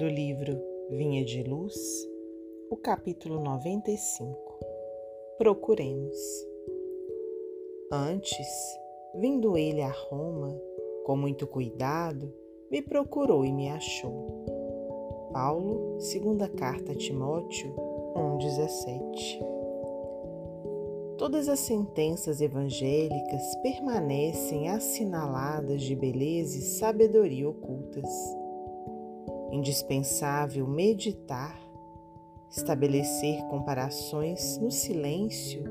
do livro Vinha de Luz, o capítulo 95. Procuremos. Antes, vindo ele a Roma, com muito cuidado, me procurou e me achou. Paulo, segunda carta a Timóteo 1:17. Todas as sentenças evangélicas permanecem assinaladas de beleza e sabedoria ocultas indispensável meditar, estabelecer comparações no silêncio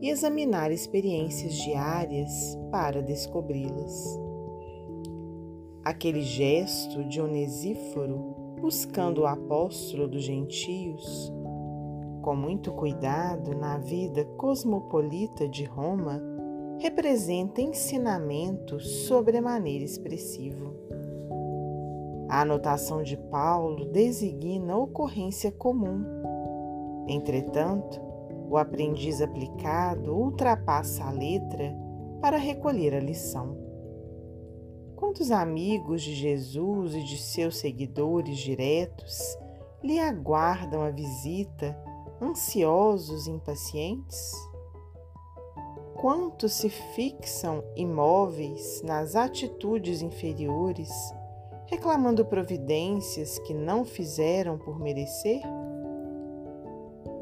e examinar experiências diárias para descobri-las. Aquele gesto de Onesíforo buscando o apóstolo dos gentios, com muito cuidado na vida cosmopolita de Roma, representa ensinamento sobremaneira expressivo. A anotação de Paulo designa ocorrência comum. Entretanto, o aprendiz aplicado ultrapassa a letra para recolher a lição. Quantos amigos de Jesus e de seus seguidores diretos lhe aguardam a visita, ansiosos e impacientes? Quantos se fixam imóveis nas atitudes inferiores? Reclamando providências que não fizeram por merecer?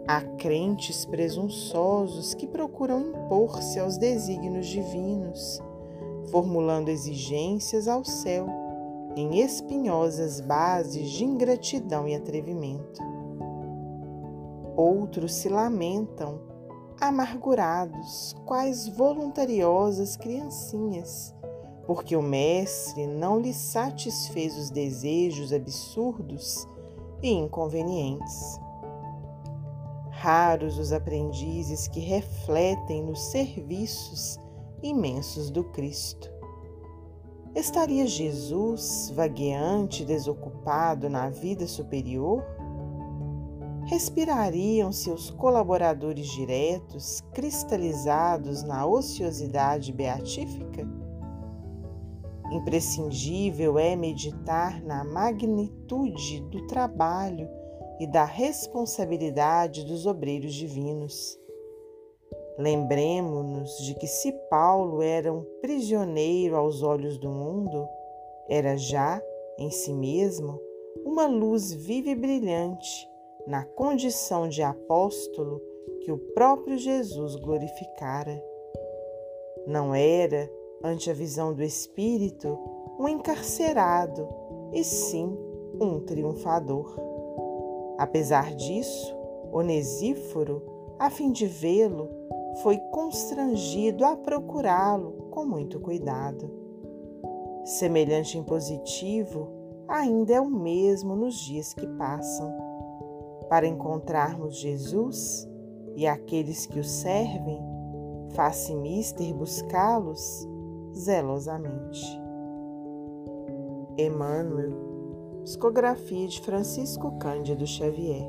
Há crentes presunçosos que procuram impor-se aos desígnios divinos, formulando exigências ao céu em espinhosas bases de ingratidão e atrevimento. Outros se lamentam, amargurados, quais voluntariosas criancinhas porque o Mestre não lhe satisfez os desejos absurdos e inconvenientes. Raros os aprendizes que refletem nos serviços imensos do Cristo. Estaria Jesus vagueante e desocupado na vida superior? Respirariam seus colaboradores diretos cristalizados na ociosidade beatífica? Imprescindível é meditar na magnitude do trabalho e da responsabilidade dos obreiros divinos. Lembremos-nos de que, se Paulo era um prisioneiro aos olhos do mundo, era já, em si mesmo, uma luz viva e brilhante na condição de apóstolo que o próprio Jesus glorificara. Não era ante a visão do Espírito, um encarcerado e sim um triunfador. Apesar disso, Onesíforo, a fim de vê-lo, foi constrangido a procurá-lo com muito cuidado. Semelhante impositivo ainda é o mesmo nos dias que passam. Para encontrarmos Jesus e aqueles que o servem, faz-se mister buscá-los zelosamente. Emmanuel, psicografia de Francisco Cândido Xavier.